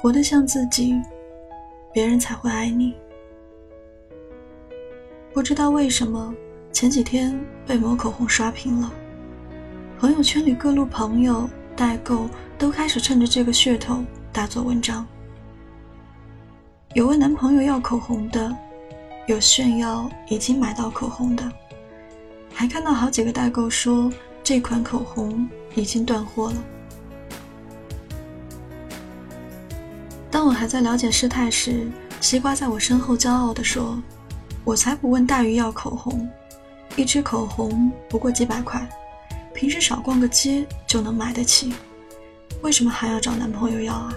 活得像自己，别人才会爱你。不知道为什么，前几天被某口红刷屏了，朋友圈里各路朋友代购都开始趁着这个噱头大做文章。有问男朋友要口红的，有炫耀已经买到口红的，还看到好几个代购说这款口红已经断货了。当我还在了解事态时，西瓜在我身后骄傲地说：“我才不问大鱼要口红，一支口红不过几百块，平时少逛个街就能买得起，为什么还要找男朋友要啊？”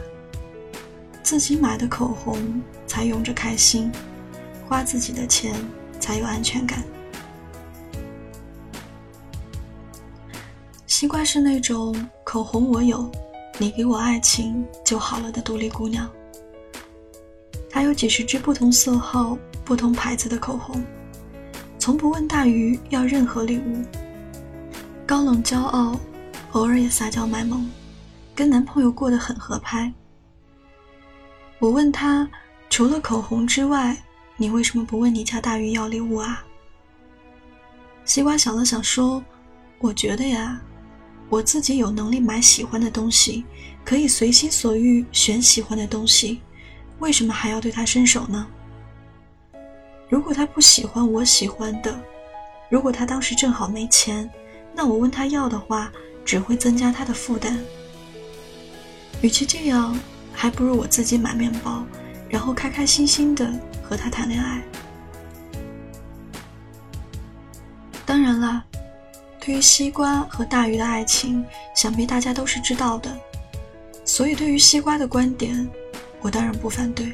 自己买的口红才用着开心，花自己的钱才有安全感。西瓜是那种口红我有，你给我爱情就好了的独立姑娘。她有几十支不同色号、不同牌子的口红，从不问大鱼要任何礼物。高冷骄傲，偶尔也撒娇卖萌，跟男朋友过得很合拍。我问她，除了口红之外，你为什么不问你家大鱼要礼物啊？西瓜想了想说：“我觉得呀，我自己有能力买喜欢的东西，可以随心所欲选喜欢的东西，为什么还要对他伸手呢？如果他不喜欢我喜欢的，如果他当时正好没钱，那我问他要的话，只会增加他的负担。与其这样。”还不如我自己买面包，然后开开心心的和他谈恋爱。当然了，对于西瓜和大鱼的爱情，想必大家都是知道的。所以，对于西瓜的观点，我当然不反对。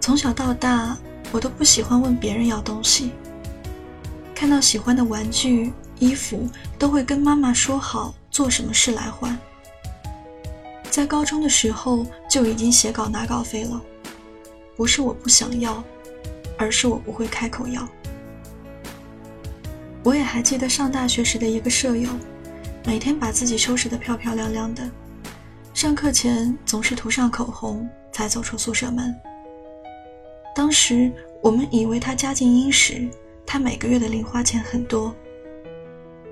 从小到大，我都不喜欢问别人要东西。看到喜欢的玩具、衣服，都会跟妈妈说好做什么事来换。在高中的时候就已经写稿拿稿费了，不是我不想要，而是我不会开口要。我也还记得上大学时的一个舍友，每天把自己收拾得漂漂亮亮的，上课前总是涂上口红才走出宿舍门。当时我们以为他家境殷实，他每个月的零花钱很多，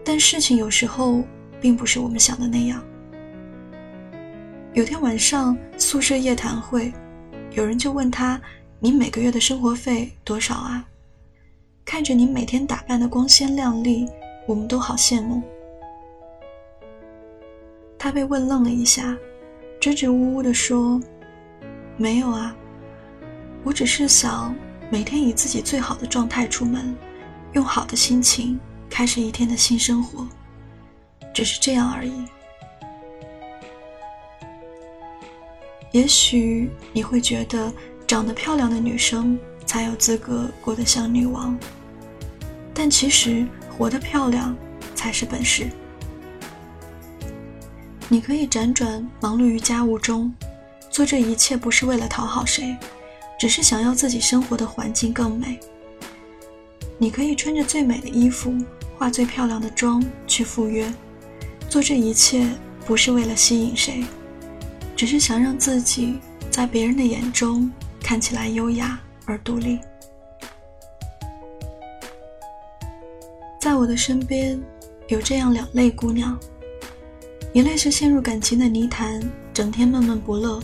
但事情有时候并不是我们想的那样。有天晚上宿舍夜谈会，有人就问他：“你每个月的生活费多少啊？”看着你每天打扮的光鲜亮丽，我们都好羡慕。他被问愣了一下，支支吾吾地说：“没有啊，我只是想每天以自己最好的状态出门，用好的心情开始一天的新生活，只是这样而已。”也许你会觉得长得漂亮的女生才有资格过得像女王，但其实活得漂亮才是本事。你可以辗转忙碌于家务中，做这一切不是为了讨好谁，只是想要自己生活的环境更美。你可以穿着最美的衣服，化最漂亮的妆去赴约，做这一切不是为了吸引谁。只是想让自己在别人的眼中看起来优雅而独立。我的身边，有这样两类姑娘：一类是陷入感情的泥潭，整天闷闷不乐；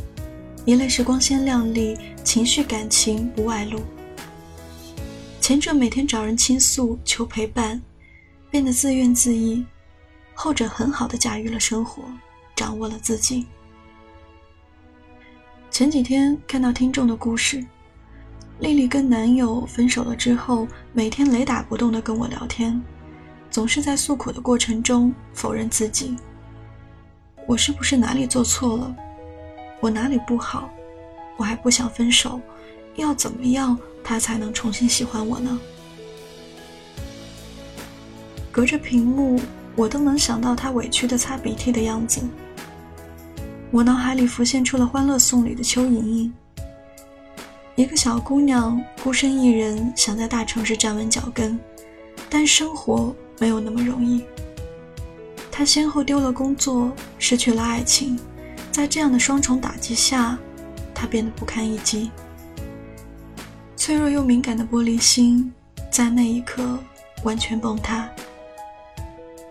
一类是光鲜亮丽，情绪感情不外露。前者每天找人倾诉求陪伴，变得自怨自艾；后者很好的驾驭了生活，掌握了自己。前几天看到听众的故事，丽丽跟男友分手了之后，每天雷打不动的跟我聊天，总是在诉苦的过程中否认自己。我是不是哪里做错了？我哪里不好？我还不想分手，要怎么样他才能重新喜欢我呢？隔着屏幕，我都能想到他委屈的擦鼻涕的样子。我脑海里浮现出了《欢乐颂》里的邱莹莹，一个小姑娘孤身一人想在大城市站稳脚跟，但生活没有那么容易。他先后丢了工作，失去了爱情，在这样的双重打击下，他变得不堪一击。脆弱又敏感的玻璃心，在那一刻完全崩塌。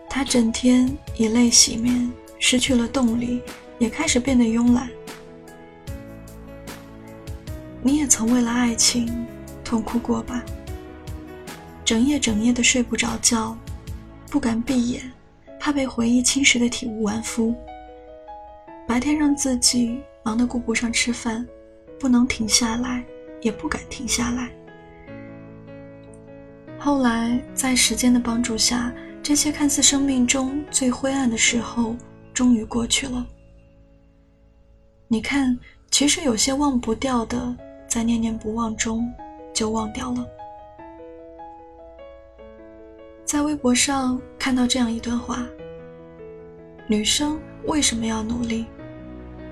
他整天以泪洗面，失去了动力，也开始变得慵懒。你也曾为了爱情痛哭过吧？整夜整夜的睡不着觉，不敢闭眼，怕被回忆侵蚀的体无完肤。白天让自己忙得顾不上吃饭，不能停下来，也不敢停下来。后来在时间的帮助下，这些看似生命中最灰暗的时候，终于过去了。你看，其实有些忘不掉的，在念念不忘中就忘掉了。在微博上看到这样一段话：女生为什么要努力？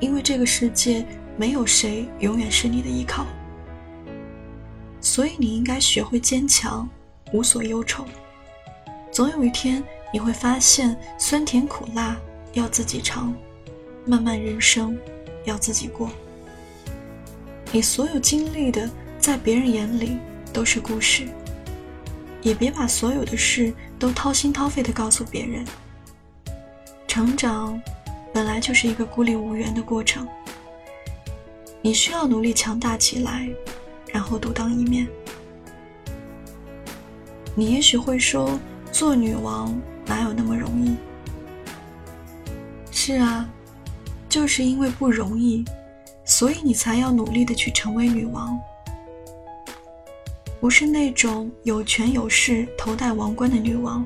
因为这个世界没有谁永远是你的依靠，所以你应该学会坚强，无所忧愁。总有一天你会发现，酸甜苦辣要自己尝，漫漫人生要自己过。你所有经历的，在别人眼里都是故事，也别把所有的事都掏心掏肺的告诉别人。成长。本来就是一个孤立无援的过程，你需要努力强大起来，然后独当一面。你也许会说，做女王哪有那么容易？是啊，就是因为不容易，所以你才要努力的去成为女王。不是那种有权有势、头戴王冠的女王，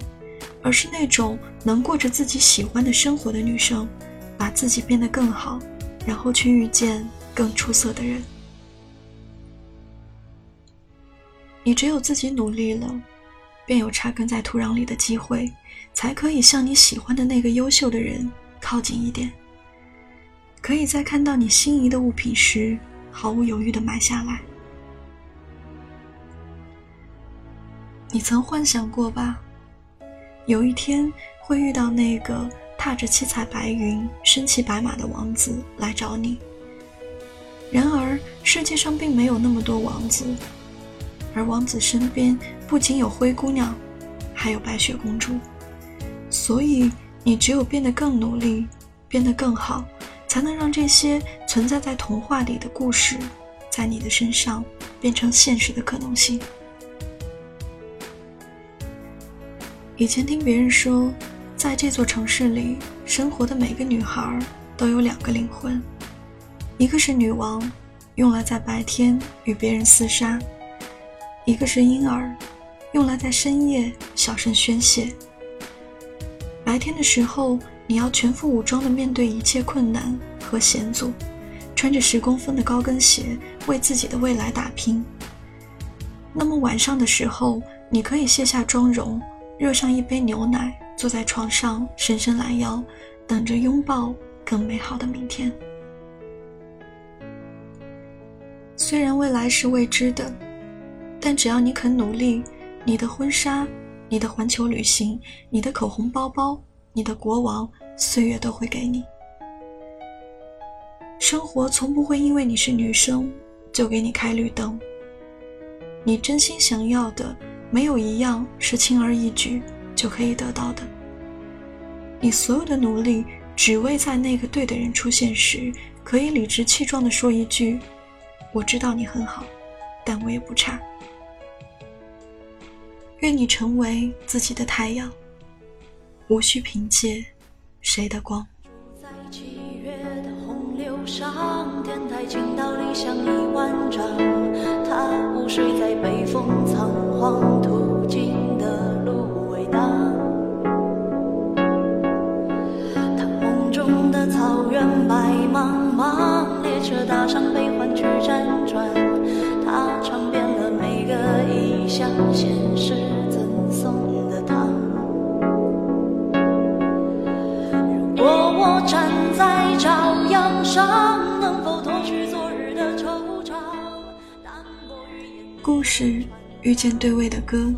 而是那种能过着自己喜欢的生活的女生。把自己变得更好，然后去遇见更出色的人。你只有自己努力了，便有扎根在土壤里的机会，才可以向你喜欢的那个优秀的人靠近一点。可以在看到你心仪的物品时，毫无犹豫的买下来。你曾幻想过吧？有一天会遇到那个。踏着七彩白云、身骑白马的王子来找你。然而，世界上并没有那么多王子，而王子身边不仅有灰姑娘，还有白雪公主。所以，你只有变得更努力，变得更好，才能让这些存在在童话里的故事，在你的身上变成现实的可能性。以前听别人说。在这座城市里生活的每个女孩都有两个灵魂，一个是女王，用来在白天与别人厮杀；一个是婴儿，用来在深夜小声宣泄。白天的时候，你要全副武装地面对一切困难和险阻，穿着十公分的高跟鞋为自己的未来打拼。那么晚上的时候，你可以卸下妆容，热上一杯牛奶。坐在床上，伸伸懒腰，等着拥抱更美好的明天。虽然未来是未知的，但只要你肯努力，你的婚纱、你的环球旅行、你的口红包包、你的国王，岁月都会给你。生活从不会因为你是女生就给你开绿灯。你真心想要的，没有一样是轻而易举。就可以得到的。你所有的努力，只为在那个对的人出现时，可以理直气壮地说一句：“我知道你很好，但我也不差。”愿你成为自己的太阳，无需凭借谁的光。流上，天台倾倒，理想一万丈。他午睡在北风仓皇途经的芦苇荡。他梦中的草原白茫茫，列车踏上悲欢去战场。是遇见对味的歌，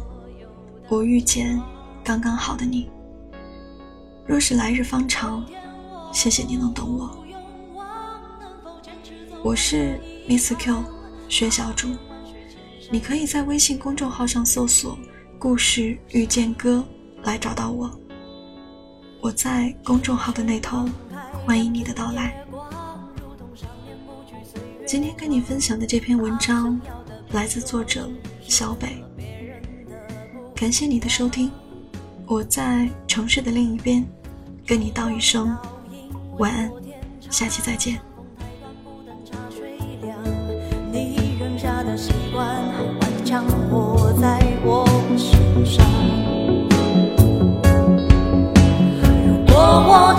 我遇见刚刚好的你。若是来日方长。谢谢你能懂我。我是 Miss Q 薛小主，你可以在微信公众号上搜索“故事遇见歌”来找到我。我在公众号的那头，欢迎你的到来。今天跟你分享的这篇文章来自作者小北，感谢你的收听。我在城市的另一边，跟你道一声晚安，下期再见。你扔下的习惯还强迫在我身上。如果我。